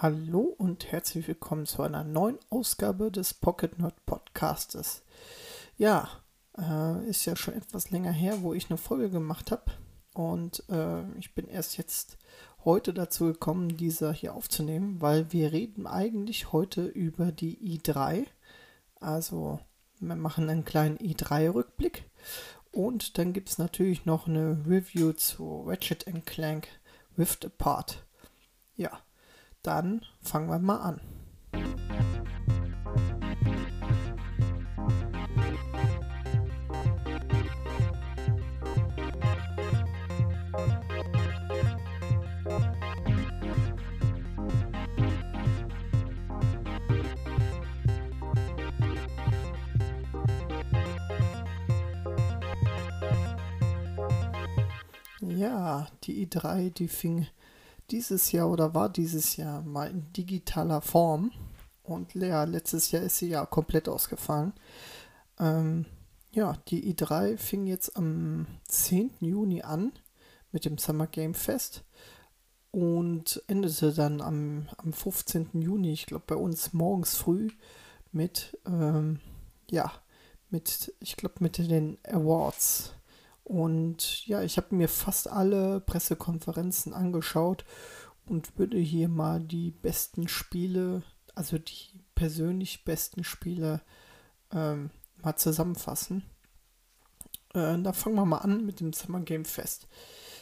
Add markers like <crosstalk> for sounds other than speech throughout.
Hallo und herzlich willkommen zu einer neuen Ausgabe des Pocket Nerd Podcastes. Ja, äh, ist ja schon etwas länger her, wo ich eine Folge gemacht habe und äh, ich bin erst jetzt heute dazu gekommen, diese hier aufzunehmen, weil wir reden eigentlich heute über die i3. Also wir machen einen kleinen i3-Rückblick und dann gibt es natürlich noch eine Review zu Ratchet Clank Rift Apart. Ja, dann fangen wir mal an. Ja, die i3, die fing dieses Jahr oder war dieses Jahr mal in digitaler Form. Und ja, letztes Jahr ist sie ja komplett ausgefallen. Ähm, ja, die i3 fing jetzt am 10. Juni an mit dem Summer Game Fest und endete dann am, am 15. Juni, ich glaube bei uns morgens früh, mit, ähm, ja, mit, ich glaube mit den Awards. Und ja, ich habe mir fast alle Pressekonferenzen angeschaut und würde hier mal die besten Spiele, also die persönlich besten Spiele, ähm, mal zusammenfassen. Äh, da fangen wir mal an mit dem Summer Game Fest.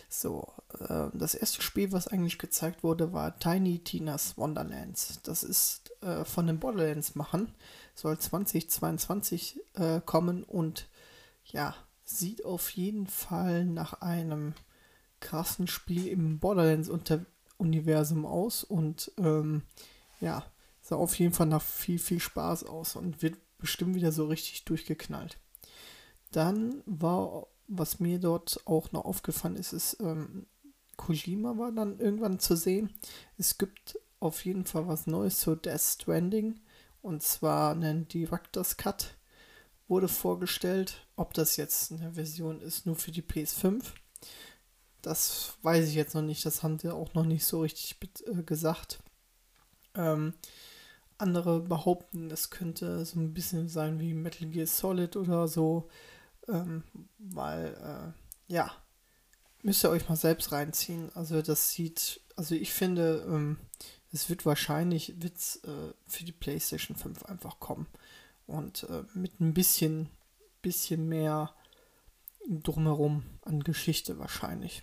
So, äh, das erste Spiel, was eigentlich gezeigt wurde, war Tiny Tina's Wonderlands. Das ist äh, von den Borderlands machen, soll 2022 äh, kommen und ja, sieht auf jeden Fall nach einem krassen Spiel im Borderlands-Universum aus und ähm, ja, sah auf jeden Fall nach viel, viel Spaß aus und wird bestimmt wieder so richtig durchgeknallt. Dann war, was mir dort auch noch aufgefallen ist, ist, ähm, Kojima war dann irgendwann zu sehen. Es gibt auf jeden Fall was Neues zu Death Stranding und zwar einen Director's Cut wurde vorgestellt. Ob das jetzt eine Version ist nur für die PS5, das weiß ich jetzt noch nicht. Das haben sie auch noch nicht so richtig äh, gesagt. Ähm, andere behaupten, es könnte so ein bisschen sein wie Metal Gear Solid oder so, ähm, weil, äh, ja, müsst ihr euch mal selbst reinziehen. Also das sieht, also ich finde, ähm, es wird wahrscheinlich wird's, äh, für die PlayStation 5 einfach kommen und äh, mit ein bisschen, bisschen mehr drumherum an Geschichte wahrscheinlich.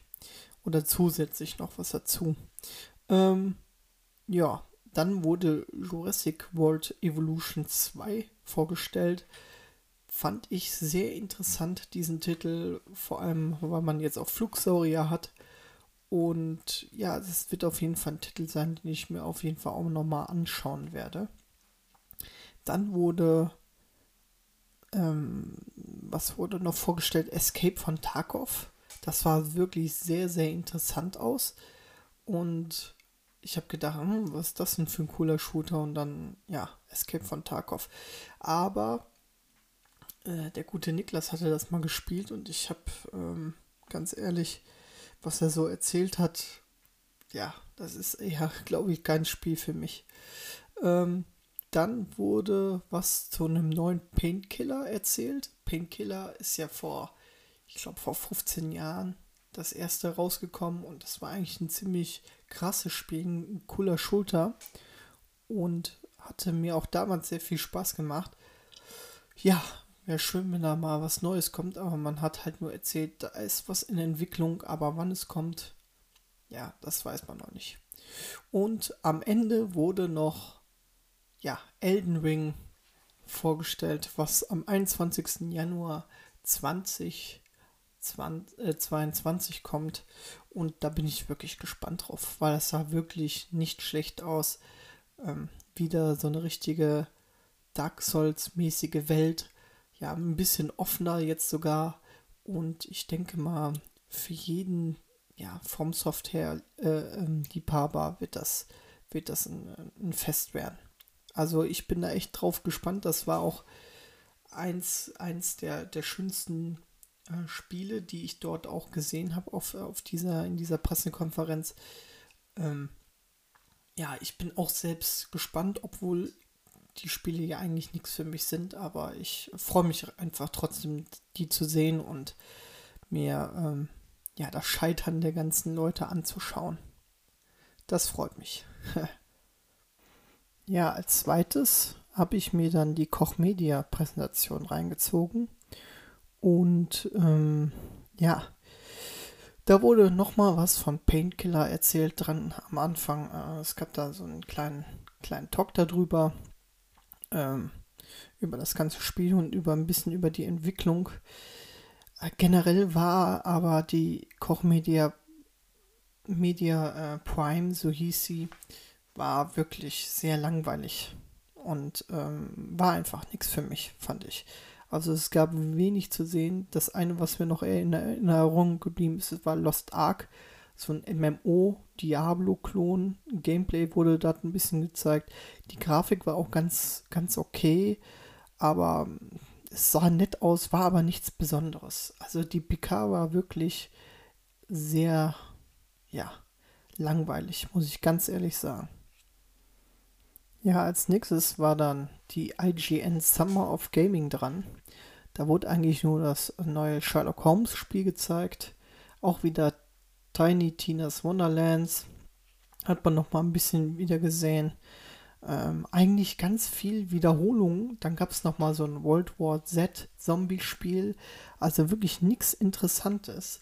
Oder zusätzlich noch was dazu. Ähm, ja, dann wurde Jurassic World Evolution 2 vorgestellt. Fand ich sehr interessant, diesen Titel, vor allem, weil man jetzt auch Flugsaurier hat. Und ja, das wird auf jeden Fall ein Titel sein, den ich mir auf jeden Fall auch nochmal anschauen werde. Dann wurde, ähm, was wurde noch vorgestellt? Escape von Tarkov. Das sah wirklich sehr, sehr interessant aus. Und ich habe gedacht, hm, was ist das denn für ein cooler Shooter? Und dann, ja, Escape von Tarkov. Aber äh, der gute Niklas hatte das mal gespielt und ich habe, ähm, ganz ehrlich, was er so erzählt hat, ja, das ist eher, <laughs> glaube ich, kein Spiel für mich. Ähm, dann wurde was zu einem neuen Painkiller erzählt. Painkiller ist ja vor, ich glaube, vor 15 Jahren das erste rausgekommen und das war eigentlich ein ziemlich krasses Spiel, ein cooler Schulter und hatte mir auch damals sehr viel Spaß gemacht. Ja, wäre schön, wenn da mal was Neues kommt, aber man hat halt nur erzählt, da ist was in Entwicklung, aber wann es kommt, ja, das weiß man noch nicht. Und am Ende wurde noch ja, Elden Ring vorgestellt, was am 21. Januar 2022 äh, kommt. Und da bin ich wirklich gespannt drauf, weil es sah wirklich nicht schlecht aus. Ähm, wieder so eine richtige Dark Souls-mäßige Welt. Ja, ein bisschen offener jetzt sogar. Und ich denke mal, für jeden, ja, vom Software äh, ähm, Liebhaber wird das, wird das ein, ein Fest werden. Also ich bin da echt drauf gespannt. Das war auch eins, eins der, der schönsten äh, Spiele, die ich dort auch gesehen habe auf, auf dieser, in dieser Pressekonferenz. Ähm, ja, ich bin auch selbst gespannt, obwohl die Spiele ja eigentlich nichts für mich sind, aber ich freue mich einfach trotzdem, die zu sehen und mir ähm, ja das Scheitern der ganzen Leute anzuschauen. Das freut mich. <laughs> ja, als zweites habe ich mir dann die Koch Media Präsentation reingezogen und ähm, ja, da wurde nochmal was von Painkiller erzählt dran am Anfang. Äh, es gab da so einen kleinen, kleinen Talk darüber, ähm, über das ganze Spiel und über ein bisschen über die Entwicklung. Äh, generell war aber die Kochmedia Media äh, Prime, so hieß sie, war wirklich sehr langweilig und ähm, war einfach nichts für mich, fand ich. Also es gab wenig zu sehen. Das eine, was mir noch in Erinnerung geblieben ist, war Lost Ark. So ein MMO, Diablo-Klon. Gameplay wurde dort ein bisschen gezeigt. Die Grafik war auch ganz, ganz okay. Aber es sah nett aus, war aber nichts Besonderes. Also die PK war wirklich sehr, ja, langweilig, muss ich ganz ehrlich sagen. Ja, als nächstes war dann die IGN Summer of Gaming dran. Da wurde eigentlich nur das neue Sherlock Holmes Spiel gezeigt. Auch wieder Tiny Tina's Wonderlands. Hat man noch mal ein bisschen wieder gesehen. Ähm, eigentlich ganz viel Wiederholung. Dann gab es noch mal so ein World War Z Zombie-Spiel. Also wirklich nichts Interessantes.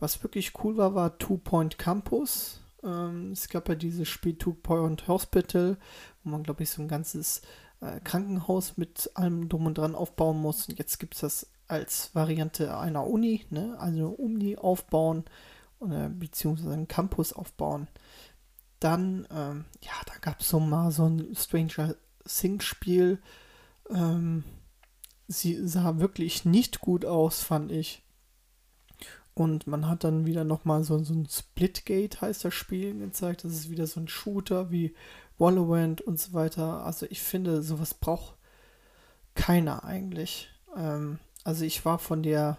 Was wirklich cool war, war Two Point Campus. Ähm, es gab ja dieses Spiel Two Point Hospital, wo man, glaube ich, so ein ganzes äh, Krankenhaus mit allem drum und dran aufbauen muss. Und jetzt gibt es das als Variante einer Uni, ne? also eine Uni aufbauen äh, beziehungsweise einen Campus aufbauen. Dann, ähm, ja, da gab es so mal so ein Stranger Things Spiel. Ähm, sie sah wirklich nicht gut aus, fand ich. Und man hat dann wieder nochmal so, so ein Splitgate, heißt das Spiel, gezeigt. Das ist wieder so ein Shooter wie Valorant und so weiter. Also ich finde, sowas braucht keiner eigentlich. Ähm, also ich war von der,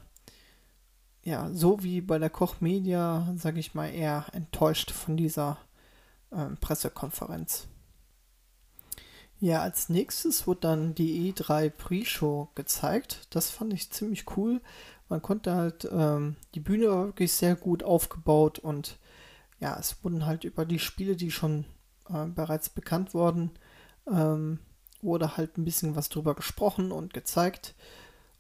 ja, so wie bei der Koch Media, sage ich mal, eher enttäuscht von dieser ähm, Pressekonferenz. Ja, als nächstes wurde dann die E3 Pre-Show gezeigt. Das fand ich ziemlich cool, man konnte halt, ähm, die Bühne war wirklich sehr gut aufgebaut und ja, es wurden halt über die Spiele, die schon äh, bereits bekannt wurden, ähm, wurde halt ein bisschen was drüber gesprochen und gezeigt.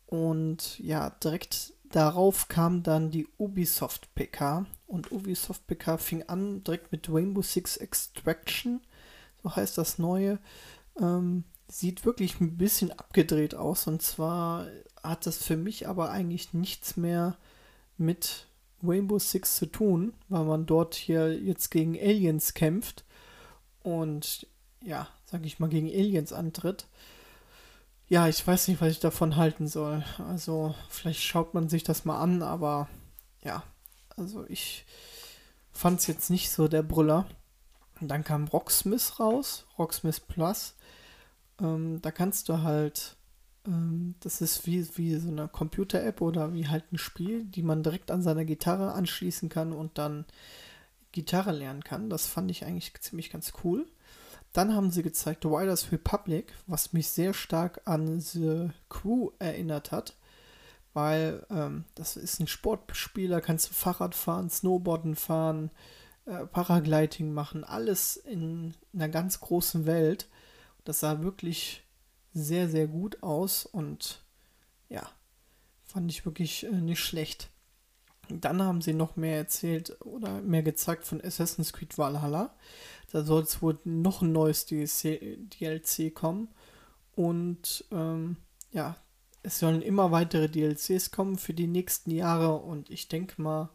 Und ja, direkt darauf kam dann die Ubisoft PK. Und Ubisoft PK fing an direkt mit Rainbow Six Extraction, so heißt das neue. Ähm, sieht wirklich ein bisschen abgedreht aus. Und zwar hat das für mich aber eigentlich nichts mehr mit Rainbow Six zu tun, weil man dort hier jetzt gegen Aliens kämpft und ja, sag ich mal, gegen Aliens antritt. Ja, ich weiß nicht, was ich davon halten soll. Also, vielleicht schaut man sich das mal an, aber ja, also ich fand es jetzt nicht so der Brüller. Und dann kam Rocksmith raus, Rocksmith Plus. Ähm, da kannst du halt ähm, das ist wie, wie so eine Computer-App oder wie halt ein Spiel, die man direkt an seiner Gitarre anschließen kann und dann Gitarre lernen kann. Das fand ich eigentlich ziemlich ganz cool. Dann haben sie gezeigt Riders Republic, was mich sehr stark an The Crew erinnert hat, weil ähm, das ist ein Sportspiel, da kannst du Fahrrad fahren, Snowboarden fahren, äh, Paragliding machen, alles in einer ganz großen Welt. Das sah wirklich sehr, sehr gut aus und ja, fand ich wirklich äh, nicht schlecht. Dann haben sie noch mehr erzählt oder mehr gezeigt von Assassin's Creed Valhalla. Da soll es wohl noch ein neues DLC, DLC kommen. Und ähm, ja, es sollen immer weitere DLCs kommen für die nächsten Jahre. Und ich denke mal,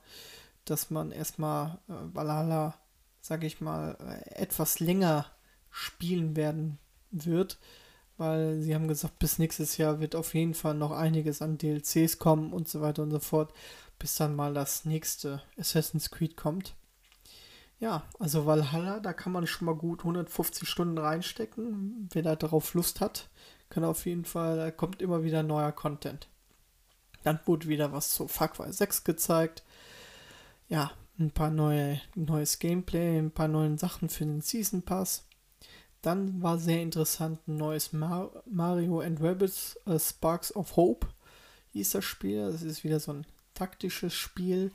dass man erstmal äh, Valhalla, sage ich mal, äh, etwas länger spielen werden wird weil sie haben gesagt, bis nächstes Jahr wird auf jeden Fall noch einiges an DLCs kommen und so weiter und so fort, bis dann mal das nächste Assassin's Creed kommt. Ja, also Valhalla, da kann man schon mal gut 150 Stunden reinstecken. Wer da darauf Lust hat, kann auf jeden Fall, da kommt immer wieder neuer Content. Dann wurde wieder was zu Far Cry 6 gezeigt. Ja, ein paar neue, neues Gameplay, ein paar neue Sachen für den Season Pass. Dann war sehr interessant ein neues Mar Mario and Rabbits uh, Sparks of Hope hieß das Spiel. Das ist wieder so ein taktisches Spiel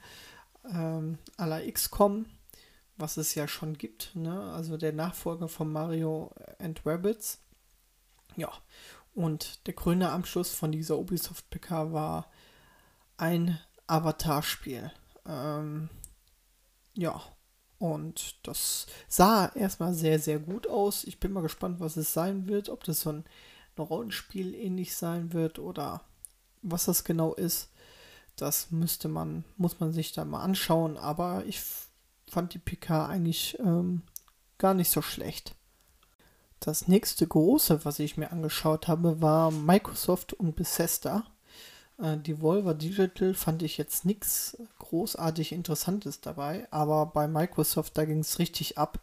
ähm, à la XCOM, was es ja schon gibt. Ne? Also der Nachfolger von Mario and Rabbits. Ja, und der grüne Abschluss von dieser Ubisoft PK war ein Avatar-Spiel. Ähm, ja, und das sah erstmal sehr, sehr gut aus. Ich bin mal gespannt, was es sein wird. Ob das so ein, Rollenspiel ähnlich sein wird oder was das genau ist. Das müsste man, muss man sich dann mal anschauen. Aber ich fand die PK eigentlich ähm, gar nicht so schlecht. Das nächste große, was ich mir angeschaut habe, war Microsoft und Bethesda. Äh, die Volver Digital fand ich jetzt nichts großartig Interessantes dabei, aber bei Microsoft, da ging es richtig ab.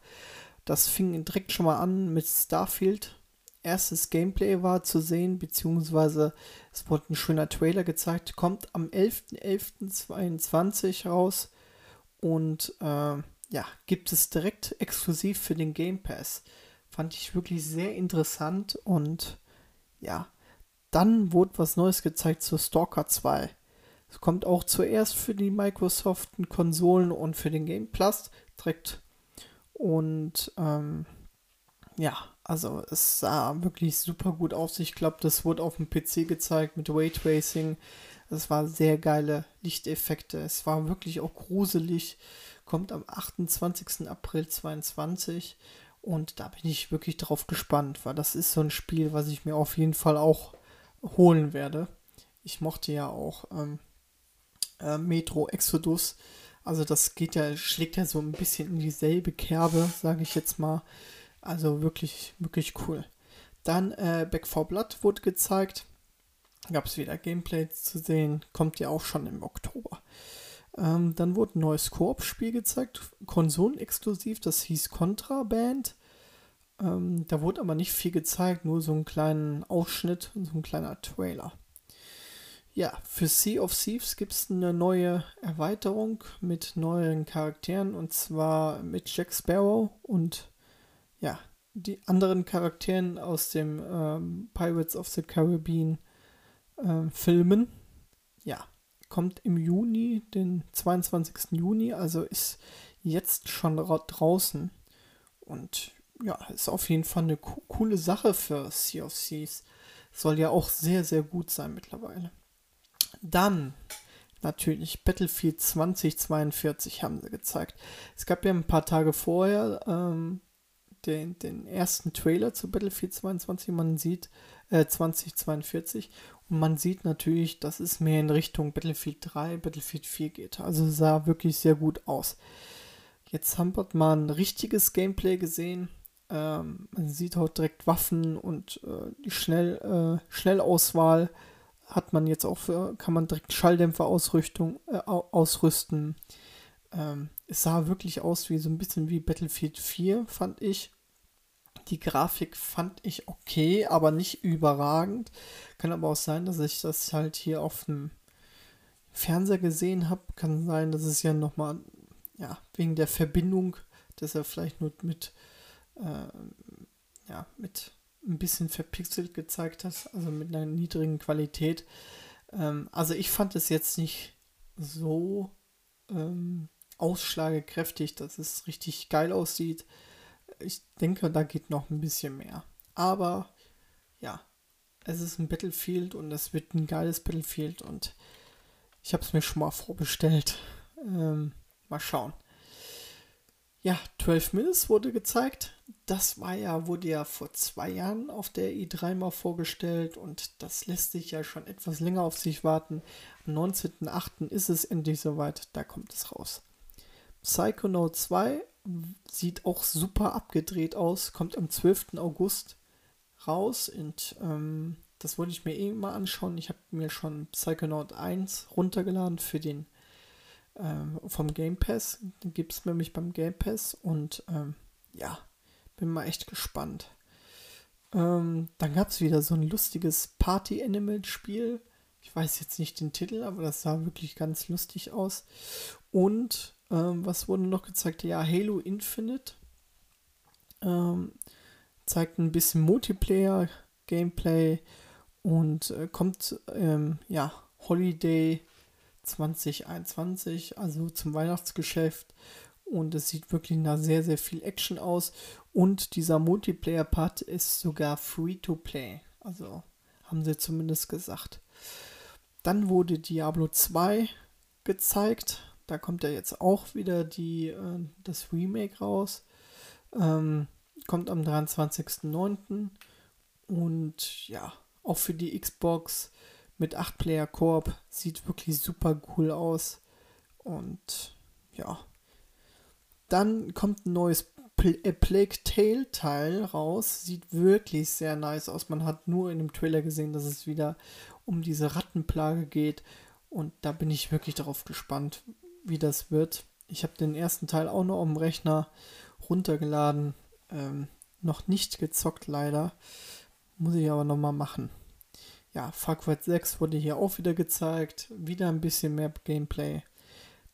Das fing direkt schon mal an mit Starfield. Erstes Gameplay war zu sehen, beziehungsweise es wurde ein schöner Trailer gezeigt. Kommt am 11.11.22 raus und äh, ja, gibt es direkt exklusiv für den Game Pass. Fand ich wirklich sehr interessant und ja, dann wurde was Neues gezeigt zu Stalker 2. Es kommt auch zuerst für die Microsoft Konsolen und für den Game Plus direkt. Und ähm, ja, also es sah wirklich super gut aus. Ich glaube, das wurde auf dem PC gezeigt mit Raytracing. Es war sehr geile Lichteffekte. Es war wirklich auch gruselig. Kommt am 28. April 2022. Und da bin ich wirklich drauf gespannt, weil das ist so ein Spiel, was ich mir auf jeden Fall auch holen werde. Ich mochte ja auch ähm, äh, Metro Exodus. Also das geht ja, schlägt ja so ein bisschen in dieselbe Kerbe, sage ich jetzt mal. Also wirklich, wirklich cool. Dann äh, Back 4 Blood wurde gezeigt. Gab es wieder Gameplay zu sehen. Kommt ja auch schon im Oktober. Ähm, dann wurde ein neues Koop-Spiel gezeigt, konsolenexklusiv, das hieß Contraband. Ähm, da wurde aber nicht viel gezeigt, nur so einen kleinen Ausschnitt so ein kleiner Trailer. Ja, für Sea of Thieves gibt es eine neue Erweiterung mit neuen Charakteren und zwar mit Jack Sparrow und ja, die anderen Charakteren aus dem ähm, Pirates of the Caribbean äh, Filmen. Ja, kommt im Juni, den 22. Juni, also ist jetzt schon draußen. Und ja, ist auf jeden Fall eine co coole Sache für Sea of Thieves. Soll ja auch sehr, sehr gut sein mittlerweile. Dann natürlich Battlefield 2042 haben sie gezeigt. Es gab ja ein paar Tage vorher ähm, den, den ersten Trailer zu Battlefield 22. Man sieht äh, 2042 und man sieht natürlich, dass es mehr in Richtung Battlefield 3, Battlefield 4 geht. Also sah wirklich sehr gut aus. Jetzt haben wir mal ein richtiges Gameplay gesehen. Ähm, man sieht auch direkt Waffen und äh, die Schnell, äh, Schnellauswahl hat man jetzt auch für, kann man direkt Schalldämpfer-Ausrüstung äh, ausrüsten. Ähm, es sah wirklich aus wie so ein bisschen wie Battlefield 4, fand ich. Die Grafik fand ich okay, aber nicht überragend. Kann aber auch sein, dass ich das halt hier auf dem Fernseher gesehen habe. Kann sein, dass es ja nochmal, ja, wegen der Verbindung, dass er vielleicht nur mit, äh, ja, mit ein bisschen verpixelt gezeigt hat, also mit einer niedrigen Qualität. Ähm, also ich fand es jetzt nicht so ähm, ausschlagekräftig, dass es richtig geil aussieht. Ich denke, da geht noch ein bisschen mehr. Aber ja, es ist ein Battlefield und es wird ein geiles Battlefield und ich habe es mir schon mal vorbestellt. Ähm, mal schauen. Ja, 12 Minutes wurde gezeigt. Das war ja, wurde ja vor zwei Jahren auf der i3 mal vorgestellt und das lässt sich ja schon etwas länger auf sich warten. Am 19.08. ist es endlich soweit, da kommt es raus. Psychonaut 2 sieht auch super abgedreht aus, kommt am 12. August raus und ähm, das wollte ich mir eh mal anschauen. Ich habe mir schon Psychonaut 1 runtergeladen für den ähm, vom Game Pass. Den gibt es nämlich beim Game Pass und ähm, ja, bin mal echt gespannt. Ähm, dann gab es wieder so ein lustiges Party-Animal-Spiel. Ich weiß jetzt nicht den Titel, aber das sah wirklich ganz lustig aus. Und Ähm, was wurde noch gezeigt? Ja, Halo Infinite. Ähm, zeigt ein bisschen Multiplayer, Gameplay und äh, kommt, ähm, ja, Holiday 2021, also zum Weihnachtsgeschäft. Und es sieht wirklich nach sehr, sehr viel Action aus. Und dieser Multiplayer-Part ist sogar free to play. Also haben sie zumindest gesagt. Dann wurde Diablo 2 gezeigt. Da kommt ja jetzt auch wieder die, äh, das Remake raus. Ähm, kommt am 23.09. Und ja, auch für die Xbox mit 8-Player Koop sieht wirklich super cool aus. Und ja. Dann kommt ein neues Pl äh, Plague Tale Teil raus. Sieht wirklich sehr nice aus. Man hat nur in dem Trailer gesehen, dass es wieder um diese Rattenplage geht. Und da bin ich wirklich darauf gespannt, wie das wird. Ich habe den ersten Teil auch noch auf dem Rechner runtergeladen. Ähm, noch nicht gezockt leider. Muss ich aber nochmal machen. Ja, Far Cry 6 wurde hier auch wieder gezeigt. Wieder ein bisschen mehr Gameplay.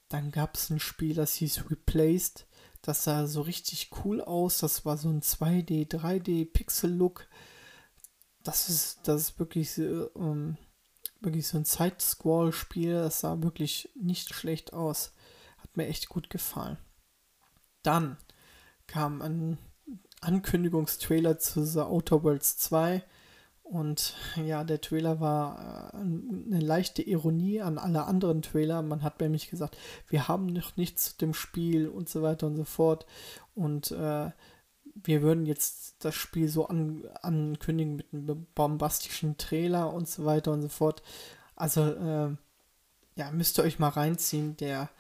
Dann gab es ein Spiel, das hieß Replaced. Das sah so richtig cool aus. Das war so ein 2D, 3D Pixel-Look. Das ist, das ist wirklich, ähm, wirklich so ein Side-Scroll-Spiel. Das sah wirklich nicht schlecht aus. Hat mir echt gut gefallen. Dann kam ein Ankündigungstrailer zu The Outer Worlds 2. Und ja, der Trailer war äh, eine leichte Ironie an alle anderen Trailer. Man hat bei mich gesagt, wir haben noch nichts zu dem Spiel und so weiter und so fort. Und äh, wir würden jetzt das Spiel so an, ankündigen mit einem bombastischen Trailer und so weiter und so fort. Also, äh, ja, müsst ihr euch mal reinziehen. Der,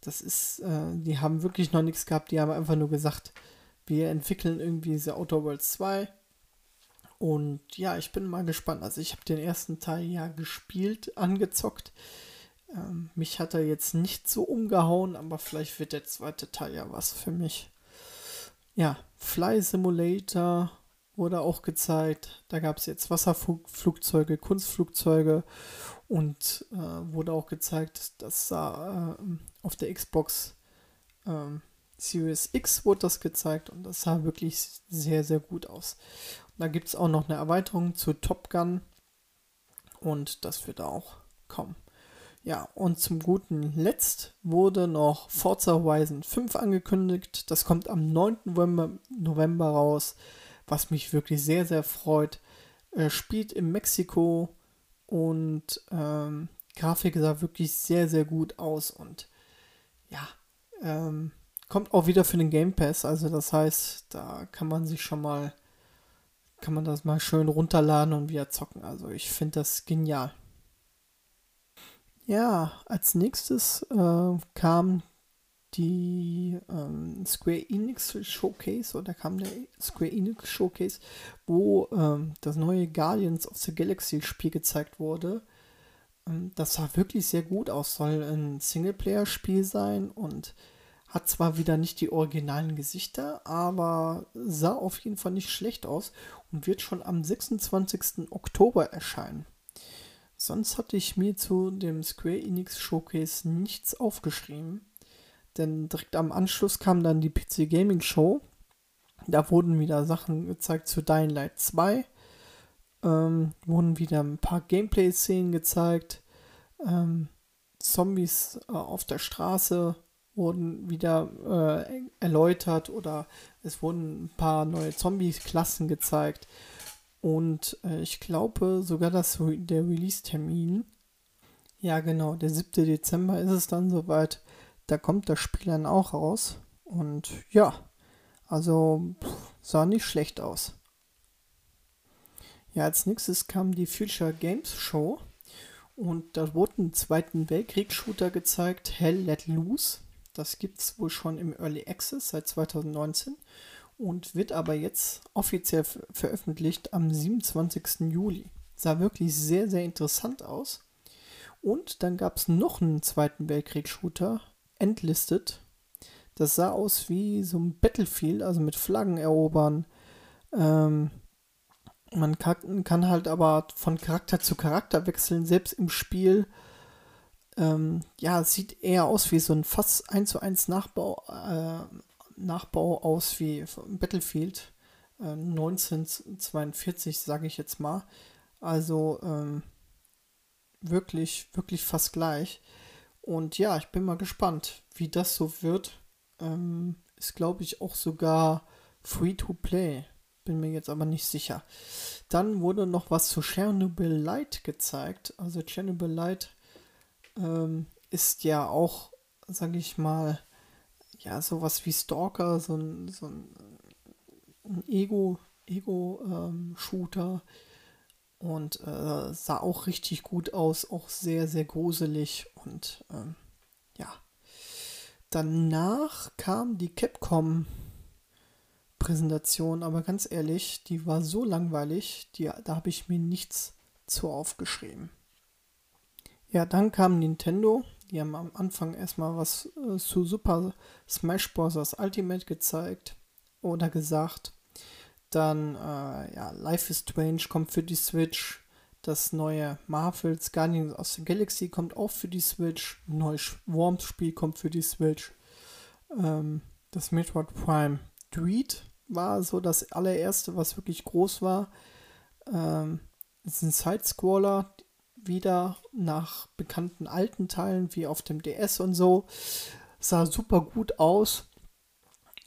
das ist, äh, die haben wirklich noch nichts gehabt. Die haben einfach nur gesagt, wir entwickeln irgendwie diese Outer Worlds 2 und ja, ich bin mal gespannt. Also ich habe den ersten Teil ja gespielt, angezockt. Ähm, mich hat er jetzt nicht so umgehauen, aber vielleicht wird der zweite Teil ja was für mich. Ja, Fly Simulator wurde auch gezeigt. Da gab es jetzt Wasserflugzeuge, Kunstflugzeuge und äh, wurde auch gezeigt, dass da äh, auf der Xbox äh, Series X wurde das gezeigt und das sah wirklich sehr, sehr gut aus. Da gibt es auch noch eine Erweiterung zu Top Gun. Und das wird auch kommen. Ja, und zum guten Letzt wurde noch Forza Horizon 5 angekündigt. Das kommt am 9. November, November raus, was mich wirklich sehr, sehr freut. Äh, spielt in Mexiko und ähm, Grafik sah wirklich sehr, sehr gut aus und ja, ähm, kommt auch wieder für den Game Pass. Also das heißt, da kann man sich schon mal kann man das mal schön runterladen und wieder zocken. Also ich finde das genial. Ja, als nächstes äh, kam die ähm, Square Enix Showcase oder kam der Square Enix Showcase, wo ähm, das neue Guardians of the Galaxy Spiel gezeigt wurde. Ähm, das sah wirklich sehr gut aus, soll ein Singleplayer-Spiel sein und hat zwar wieder nicht die originalen Gesichter, aber sah auf jeden Fall nicht schlecht aus und wird schon am 26. Oktober erscheinen. Sonst hatte ich mir zu dem Square Enix Showcase nichts aufgeschrieben, denn direkt am Anschluss kam dann die PC Gaming Show. Da wurden wieder Sachen gezeigt zu Dying Light 2, ähm, wurden wieder ein paar Gameplay-Szenen gezeigt, ähm, Zombies äh, auf der Straße, wurden wieder äh, erläutert oder es wurden ein paar neue Zombie-Klassen gezeigt. Und äh, ich glaube sogar, dass der Release-Termin, ja genau, der 7. Dezember ist es dann soweit, da kommt das Spiel dann auch raus. Und ja, also pff, sah nicht schlecht aus. Ja, als nächstes kam die Future Games Show und da wurde ein Zweiten Weltkrieg-Shooter gezeigt, Hell Let Loose. Das gibt es wohl schon im Early Access seit 2019 und wird aber jetzt offiziell veröffentlicht am 27. Juli. Sah wirklich sehr, sehr interessant aus. Und dann gab es noch einen Zweiten Weltkrieg-Shooter, Entlisted. Das sah aus wie so ein Battlefield, also mit Flaggen erobern. Ähm, man kann, kann, halt aber von Charakter zu Charakter wechseln, selbst im Spiel Ähm, ja, sieht eher aus wie so ein fast 1 zu 1 Nachbau, äh, Nachbau aus wie Battlefield äh, 1942, sage ich jetzt mal. Also ähm, wirklich, wirklich fast gleich. Und ja, ich bin mal gespannt, wie das so wird. Ähm, ist, glaube ich, auch sogar free to play. Bin mir jetzt aber nicht sicher. Dann wurde noch was zu Chernobyl Light gezeigt. Also Chernobyl Light ähm, ist ja auch, sage ich mal, ja, sowas wie Stalker, so ein, so ein, ein Ego, Ego-Shooter. Ähm, und äh, sah auch richtig gut aus, auch sehr, sehr gruselig und ähm, ja. Danach kam die Capcom Präsentation, aber ganz ehrlich, die war so langweilig, die, da habe ich mir nichts zu aufgeschrieben. Ja, dann kam Nintendo, die haben am Anfang erstmal was äh, zu Super Smash Bros. Ultimate gezeigt oder gesagt. Dann, äh, ja, Life is Strange kommt für die Switch. Das neue Marvel's Guardians of the Galaxy kommt auch für die Switch. Ein neues Worms-Spiel kommt für die Switch. Ähm, das Metroid Prime Dread war so das allererste, was wirklich groß war. Ähm, ist ein Side-Scroller, wieder nach bekannten alten Teilen wie auf dem DS und so. Sah super gut aus.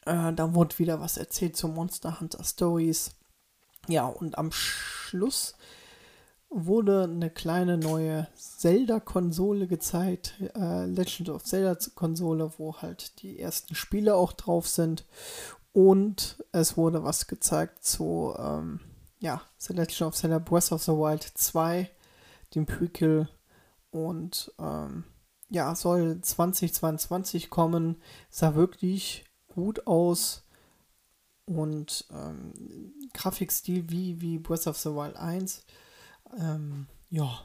Äh, da wurde wieder was erzählt zu Monster Hunter Stories. Ja, und am Schluss wurde eine kleine neue Zelda-Konsole gezeigt, äh, Legend of Zelda-Konsole, wo halt die ersten Spiele auch drauf sind. Und es wurde was gezeigt zu, ähm, ja, The Legend of Zelda Breath of the Wild 2, dem Prequel. Und ähm, ja, soll 2022 kommen. Sah wirklich gut aus und ähm, Grafikstil wie, wie Breath of the Wild 1. Ähm, ja,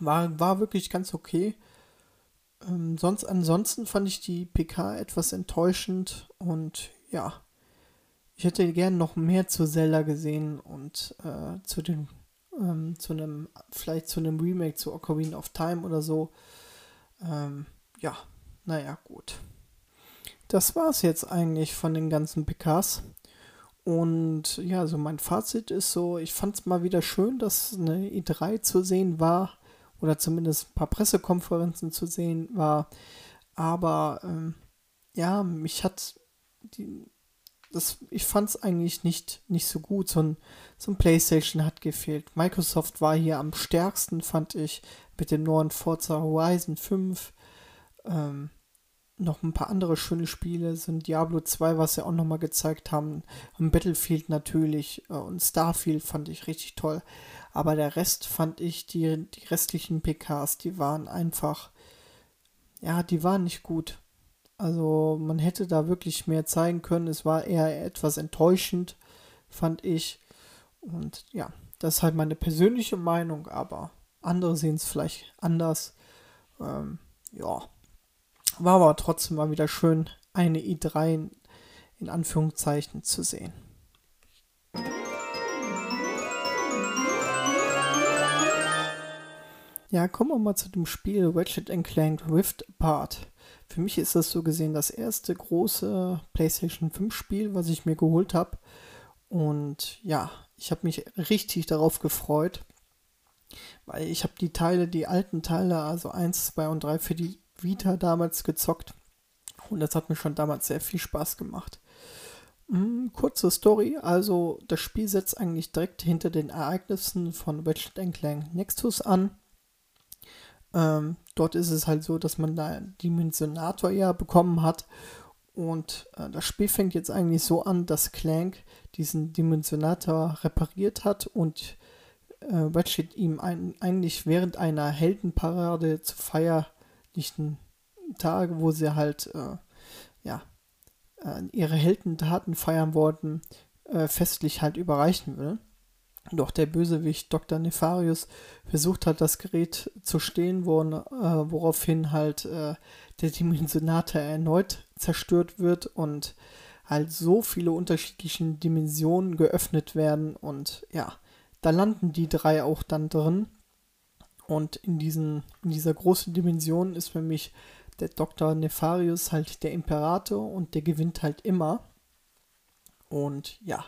war, war wirklich ganz okay. Ähm, sonst, ansonsten fand ich die PK etwas enttäuschend und ja, ich hätte gern noch mehr zu Zelda gesehen und äh, zu den ähm, zu einem, vielleicht zu einem Remake zu Ocarina of Time oder so. Ähm, ja, naja, gut das war es jetzt eigentlich von den ganzen PKs. Und ja, so mein Fazit ist so, ich fand es mal wieder schön, dass eine E3 zu sehen war oder zumindest ein paar Pressekonferenzen zu sehen war. Aber ähm, ja, mich hat die, das, ich fand es eigentlich nicht, nicht so gut. So ein, so ein PlayStation hat gefehlt. Microsoft war hier am stärksten, fand ich, mit dem neuen Forza Horizon 5. Ähm, noch ein paar andere schöne Spiele sind Diablo 2, was sie auch nochmal gezeigt haben. Und Battlefield natürlich äh, und Starfield fand ich richtig toll. Aber der Rest fand ich, die, die restlichen PKs, die waren einfach, ja, die waren nicht gut. Also man hätte da wirklich mehr zeigen können. Es war eher etwas enttäuschend, fand ich. Und ja, das ist halt meine persönliche Meinung, aber andere sehen es vielleicht anders. Ähm, ja. War aber trotzdem mal wieder schön, eine i3 in, in Anführungszeichen zu sehen. Ja, kommen wir mal zu dem Spiel Ratchet Clank Rift Apart. Für mich ist das so gesehen das erste große PlayStation 5 Spiel, was ich mir geholt habe. Und ja, ich habe mich richtig darauf gefreut, weil ich habe die Teile, die alten Teile, also 1, 2 und 3 für die Vita damals gezockt und das hat mir schon damals sehr viel Spaß gemacht. Hm, kurze Story, also das Spiel setzt eigentlich direkt hinter den Ereignissen von Ratchet Clank Nexus an. Ähm, dort ist es halt so, dass man da Dimensionator ja bekommen hat und äh, das Spiel fängt jetzt eigentlich so an, dass Clank diesen Dimensionator repariert hat und äh, Ratchet ihm ein, eigentlich während einer Heldenparade zu Feier nächtlichen Tage, wo sie halt, äh, ja, äh, ihre Heldentaten feiern wollten, äh, festlich halt überreichen will. Doch der Bösewicht Dr. Nefarius versucht hat, das Gerät zu stehen, wo, äh, woraufhin halt äh, der Dimensionator erneut zerstört wird und halt so viele unterschiedliche Dimensionen geöffnet werden und ja, da landen die drei auch dann drin Und in, diesen, in dieser großen Dimension ist für mich der Dr. Nefarius halt der Imperator und der gewinnt halt immer. Und ja,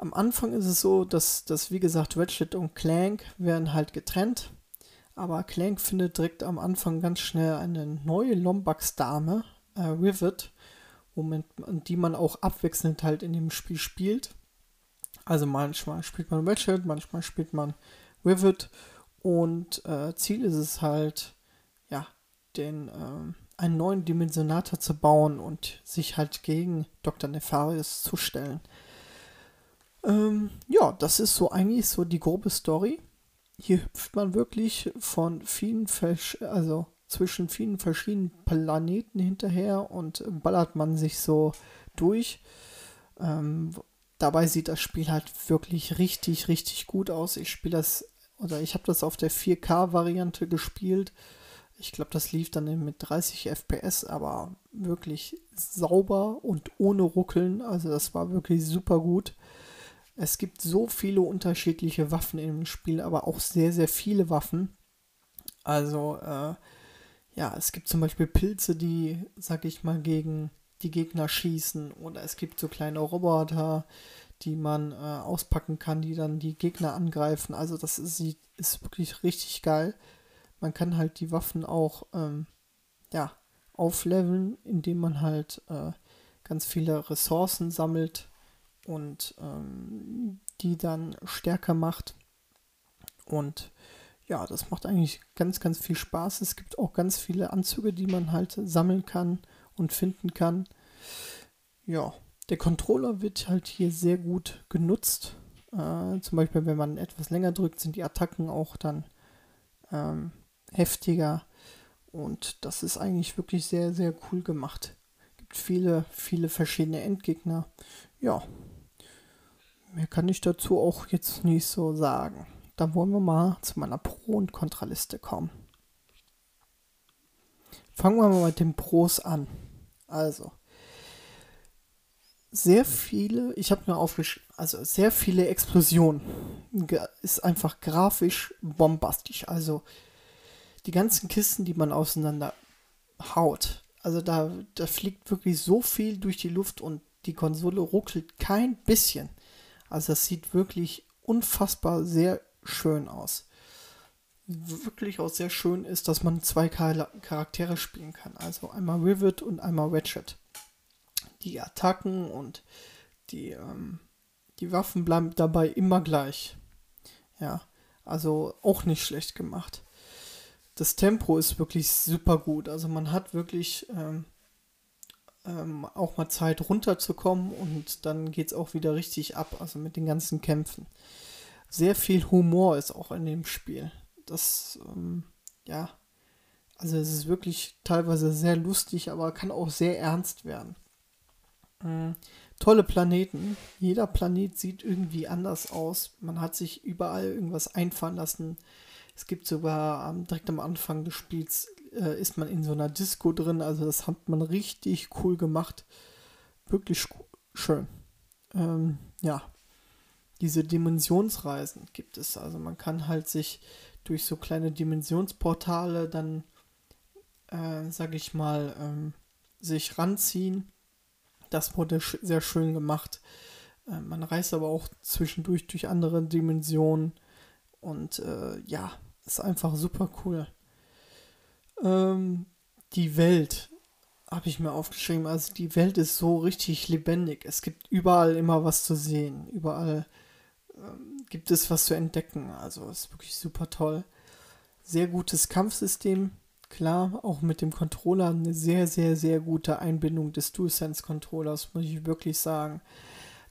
am Anfang ist es so, dass, dass wie gesagt, Ratchet und Clank werden halt getrennt. Aber Clank findet direkt am Anfang ganz schnell eine neue Lombax-Dame, äh, Rivet, womit, die man auch abwechselnd halt in dem Spiel spielt. Also manchmal spielt man Ratchet, manchmal spielt man Rivet und äh, Ziel ist es halt, ja, den, äh, einen neuen Dimensionator zu bauen und sich halt gegen Dr. Nefarius zu stellen. Ähm, ja, das ist so eigentlich so die grobe Story. Hier hüpft man wirklich von vielen, Versch also zwischen vielen verschiedenen Planeten hinterher und ballert man sich so durch. Ähm, dabei sieht das Spiel halt wirklich richtig, richtig gut aus. Ich spiele das, oder ich habe das auf der 4K-Variante gespielt. Ich glaube, das lief dann mit 30 FPS, aber wirklich sauber und ohne Ruckeln. Also das war wirklich super gut. Es gibt so viele unterschiedliche Waffen im Spiel, aber auch sehr, sehr viele Waffen. Also, äh, ja, es gibt zum Beispiel Pilze, die, sag ich mal, gegen die Gegner schießen. Oder es gibt so kleine Roboter, die man äh, auspacken kann, die dann die Gegner angreifen. Also das ist, ist wirklich richtig geil. Man kann halt die Waffen auch ähm, ja, aufleveln, indem man halt äh, ganz viele Ressourcen sammelt und ähm, die dann stärker macht. Und ja, das macht eigentlich ganz, ganz viel Spaß. Es gibt auch ganz viele Anzüge, die man halt sammeln kann und finden kann. Ja, der Controller wird halt hier sehr gut genutzt. Äh, zum Beispiel, wenn man etwas länger drückt, sind die Attacken auch dann ähm, heftiger. Und das ist eigentlich wirklich sehr, sehr cool gemacht. Gibt viele, viele verschiedene Endgegner. Ja, mehr kann ich dazu auch jetzt nicht so sagen. Dann wollen wir mal zu meiner Pro- und Kontraliste kommen. Fangen wir mal mit den Pros an. Also, sehr viele, ich habe mir aufgeschrieben, also sehr viele Explosionen. Ist einfach grafisch bombastisch. Also, die ganzen Kisten, die man auseinander haut. Also da, da fliegt wirklich so viel durch die Luft und die Konsole ruckelt kein bisschen. Also das sieht wirklich unfassbar sehr schön aus. Wirklich auch sehr schön ist, dass man zwei Charaktere spielen kann. Also einmal Rivet und einmal Ratchet. Die Attacken und die, ähm, die Waffen bleiben dabei immer gleich. Ja, also auch nicht schlecht gemacht. Das Tempo ist wirklich super gut. Also man hat wirklich ähm, ähm, auch mal Zeit runterzukommen und dann geht es auch wieder richtig ab, also mit den ganzen Kämpfen. Sehr viel Humor ist auch in dem Spiel. Das, ähm, ja, also es ist wirklich teilweise sehr lustig, aber kann auch sehr ernst werden. Ähm, tolle Planeten. Jeder Planet sieht irgendwie anders aus. Man hat sich überall irgendwas einfallen lassen. Es gibt sogar ähm, direkt am Anfang des Spiels äh, ist man in so einer Disco drin. Also das hat man richtig cool gemacht. Wirklich schön. Ähm, ja, diese Dimensionsreisen gibt es. Also man kann halt sich durch so kleine Dimensionsportale dann, äh, sag ich mal, ähm, sich ranziehen. Das wurde sch sehr schön gemacht. Äh, man reist aber auch zwischendurch durch andere Dimensionen. Und äh, ja, ist einfach super cool. Ähm, die Welt habe ich mir aufgeschrieben. Also die Welt ist so richtig lebendig. Es gibt überall immer was zu sehen. Überall ähm, gibt es was zu entdecken. Also ist wirklich super toll. Sehr gutes Kampfsystem. Klar, auch mit dem Controller eine sehr, sehr, sehr gute Einbindung des DualSense-Controllers, muss ich wirklich sagen.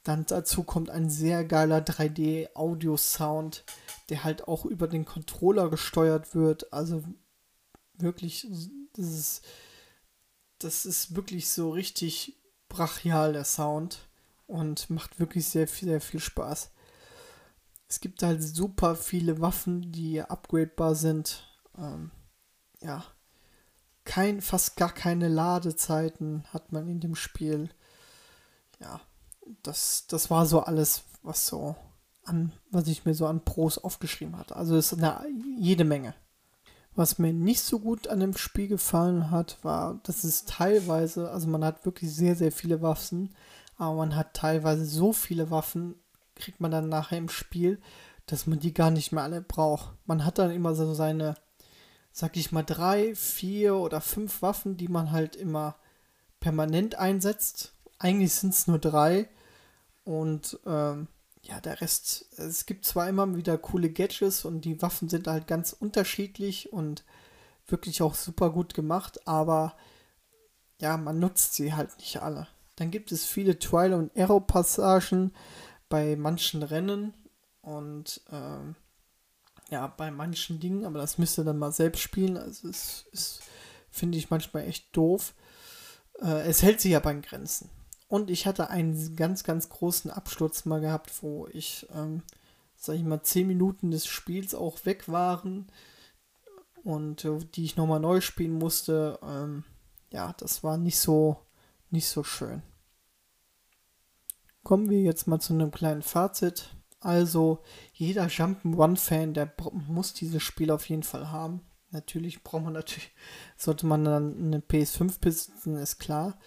Dann dazu kommt ein sehr geiler 3D-Audio-Sound, der halt auch über den Controller gesteuert wird. Also wirklich, das ist, das ist wirklich so richtig brachial, der Sound. Und macht wirklich sehr viel, sehr viel Spaß. Es gibt halt super viele Waffen, die upgradebar sind. Ähm, ja. Kein, fast gar keine Ladezeiten hat man in dem Spiel. Ja. Das, das war so alles, was so an, was ich mir so an Pros aufgeschrieben hatte. Also es ist eine, jede Menge. Was mir nicht so gut an dem Spiel gefallen hat, war, dass es teilweise, also man hat wirklich sehr, sehr viele Waffen, aber man hat teilweise so viele Waffen, kriegt man dann nachher im Spiel, dass man die gar nicht mehr alle braucht. Man hat dann immer so seine, sag ich mal, drei, vier oder fünf Waffen, die man halt immer permanent einsetzt. Eigentlich sind es nur drei. Und ähm, ja, der Rest, es gibt zwar immer wieder coole Gadgets und die Waffen sind halt ganz unterschiedlich und wirklich auch super gut gemacht, aber ja, man nutzt sie halt nicht alle. Dann gibt es viele Trial- und Arrow-Passagen bei manchen Rennen und ähm, ja, bei manchen Dingen, aber das müsst ihr dann mal selbst spielen. Also es ist, finde ich manchmal echt doof. Äh, es hält sich aber an Grenzen. Und ich hatte einen ganz, ganz großen Absturz mal gehabt, wo ich, ähm, sag ich mal, 10 Minuten des Spiels auch weg waren und äh, die ich nochmal neu spielen musste. Ähm, ja, das war nicht so, nicht so schön. Kommen wir jetzt mal zu einem kleinen Fazit. Also, jeder Jump'n'Run-Fan, der muss dieses Spiel auf jeden Fall haben. Natürlich braucht man natürlich, sollte man dann eine PS5 besitzen, ist klar.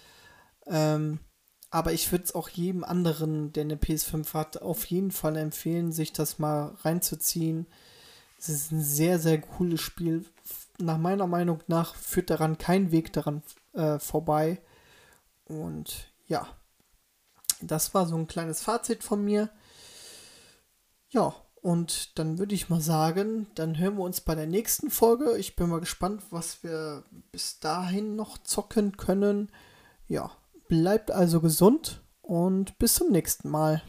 Ähm, aber ich würde es auch jedem anderen, der eine PS5 hat, auf jeden Fall empfehlen, sich das mal reinzuziehen. Es ist ein sehr, sehr cooles Spiel. Nach meiner Meinung nach führt daran kein Weg daran äh, vorbei. Und ja, das war so ein kleines Fazit von mir. Ja, und dann würde ich mal sagen, dann hören wir uns bei der nächsten Folge. Ich bin mal gespannt, was wir bis dahin noch zocken können. Ja, bleibt also gesund und bis zum nächsten Mal.